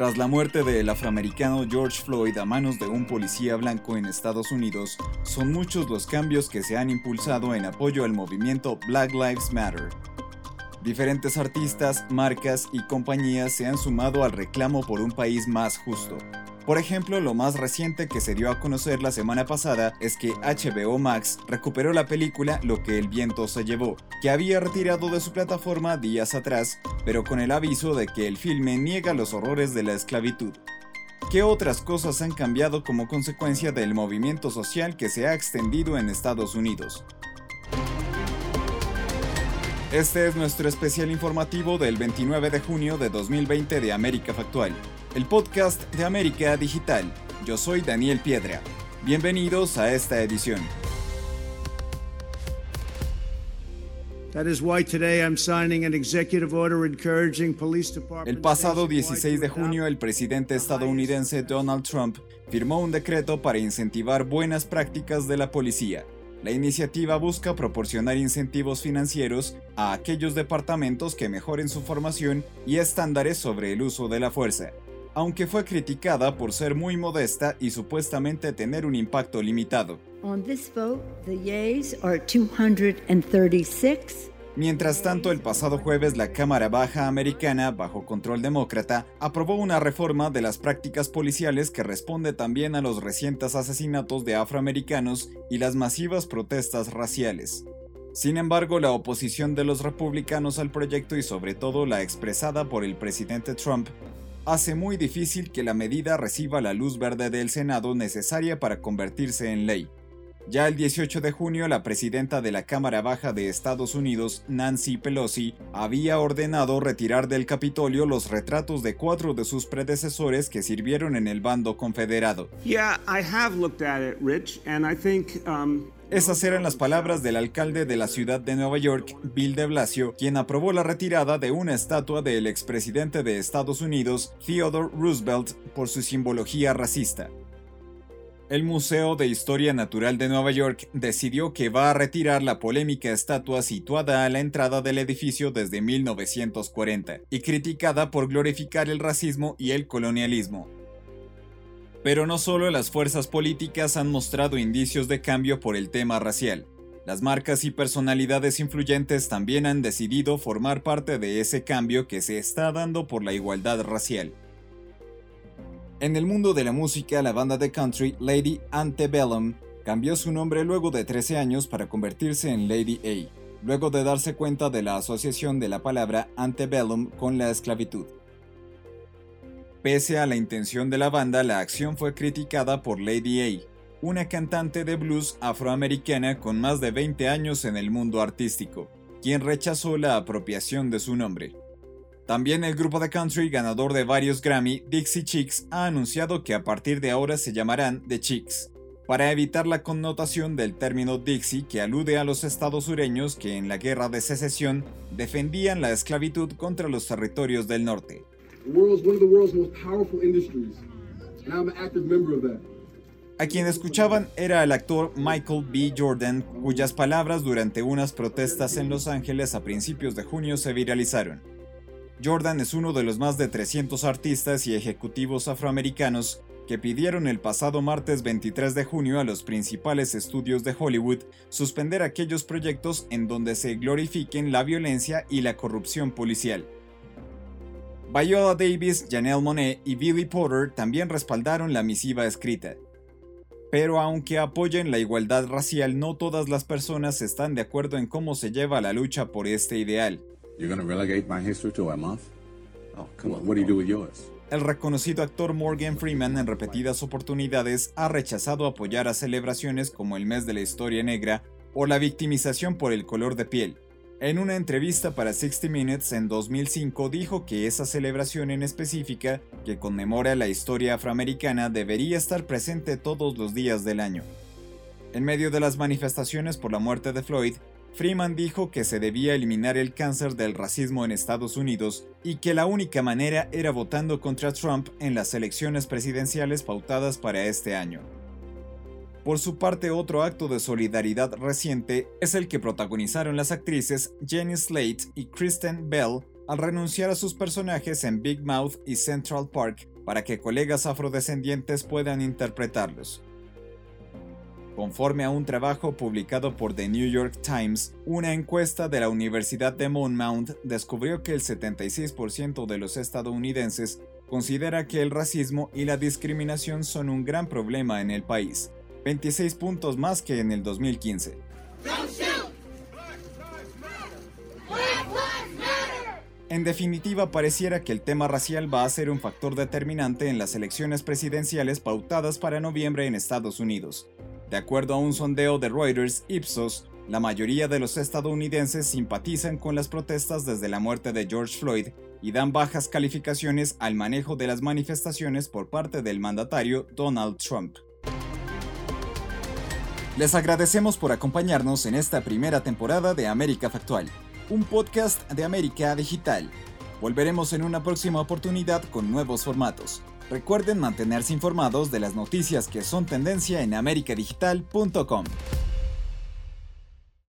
Tras la muerte del afroamericano George Floyd a manos de un policía blanco en Estados Unidos, son muchos los cambios que se han impulsado en apoyo al movimiento Black Lives Matter. Diferentes artistas, marcas y compañías se han sumado al reclamo por un país más justo. Por ejemplo, lo más reciente que se dio a conocer la semana pasada es que HBO Max recuperó la película Lo que el viento se llevó, que había retirado de su plataforma días atrás, pero con el aviso de que el filme niega los horrores de la esclavitud. ¿Qué otras cosas han cambiado como consecuencia del movimiento social que se ha extendido en Estados Unidos? Este es nuestro especial informativo del 29 de junio de 2020 de América Factual el podcast de América Digital. Yo soy Daniel Piedra. Bienvenidos a esta edición. El pasado 16 de junio, el presidente estadounidense Donald Trump firmó un decreto para incentivar buenas prácticas de la policía. La iniciativa busca proporcionar incentivos financieros a aquellos departamentos que mejoren su formación y estándares sobre el uso de la fuerza aunque fue criticada por ser muy modesta y supuestamente tener un impacto limitado. Mientras tanto, el pasado jueves la Cámara Baja Americana, bajo control demócrata, aprobó una reforma de las prácticas policiales que responde también a los recientes asesinatos de afroamericanos y las masivas protestas raciales. Sin embargo, la oposición de los republicanos al proyecto y sobre todo la expresada por el presidente Trump hace muy difícil que la medida reciba la luz verde del Senado necesaria para convertirse en ley. Ya el 18 de junio, la presidenta de la Cámara Baja de Estados Unidos, Nancy Pelosi, había ordenado retirar del Capitolio los retratos de cuatro de sus predecesores que sirvieron en el bando confederado. Esas eran las palabras del alcalde de la ciudad de Nueva York, Bill de Blasio, quien aprobó la retirada de una estatua del expresidente de Estados Unidos, Theodore Roosevelt, por su simbología racista. El Museo de Historia Natural de Nueva York decidió que va a retirar la polémica estatua situada a la entrada del edificio desde 1940 y criticada por glorificar el racismo y el colonialismo. Pero no solo las fuerzas políticas han mostrado indicios de cambio por el tema racial. Las marcas y personalidades influyentes también han decidido formar parte de ese cambio que se está dando por la igualdad racial. En el mundo de la música, la banda de country Lady Antebellum cambió su nombre luego de 13 años para convertirse en Lady A, luego de darse cuenta de la asociación de la palabra antebellum con la esclavitud. Pese a la intención de la banda, la acción fue criticada por Lady A, una cantante de blues afroamericana con más de 20 años en el mundo artístico, quien rechazó la apropiación de su nombre. También el grupo de country ganador de varios Grammy, Dixie Chicks, ha anunciado que a partir de ahora se llamarán The Chicks, para evitar la connotación del término Dixie que alude a los estados sureños que en la guerra de secesión defendían la esclavitud contra los territorios del norte. A quien escuchaban era el actor Michael B. Jordan, cuyas palabras durante unas protestas en Los Ángeles a principios de junio se viralizaron. Jordan es uno de los más de 300 artistas y ejecutivos afroamericanos que pidieron el pasado martes 23 de junio a los principales estudios de Hollywood suspender aquellos proyectos en donde se glorifiquen la violencia y la corrupción policial. Viola Davis, Janelle Monet y Billy Porter también respaldaron la misiva escrita. Pero aunque apoyen la igualdad racial, no todas las personas están de acuerdo en cómo se lleva la lucha por este ideal. El reconocido actor Morgan Freeman en repetidas oportunidades ha rechazado apoyar a celebraciones como el mes de la historia negra o la victimización por el color de piel. En una entrevista para 60 Minutes en 2005 dijo que esa celebración en específica, que conmemora la historia afroamericana, debería estar presente todos los días del año. En medio de las manifestaciones por la muerte de Floyd, Freeman dijo que se debía eliminar el cáncer del racismo en Estados Unidos y que la única manera era votando contra Trump en las elecciones presidenciales pautadas para este año. Por su parte, otro acto de solidaridad reciente es el que protagonizaron las actrices Jenny Slate y Kristen Bell al renunciar a sus personajes en Big Mouth y Central Park para que colegas afrodescendientes puedan interpretarlos. Conforme a un trabajo publicado por The New York Times, una encuesta de la Universidad de Monmouth descubrió que el 76% de los estadounidenses considera que el racismo y la discriminación son un gran problema en el país, 26 puntos más que en el 2015. En definitiva, pareciera que el tema racial va a ser un factor determinante en las elecciones presidenciales pautadas para noviembre en Estados Unidos. De acuerdo a un sondeo de Reuters Ipsos, la mayoría de los estadounidenses simpatizan con las protestas desde la muerte de George Floyd y dan bajas calificaciones al manejo de las manifestaciones por parte del mandatario Donald Trump. Les agradecemos por acompañarnos en esta primera temporada de América Factual, un podcast de América Digital. Volveremos en una próxima oportunidad con nuevos formatos. Recuerden mantenerse informados de las noticias que son tendencia en americadigital.com.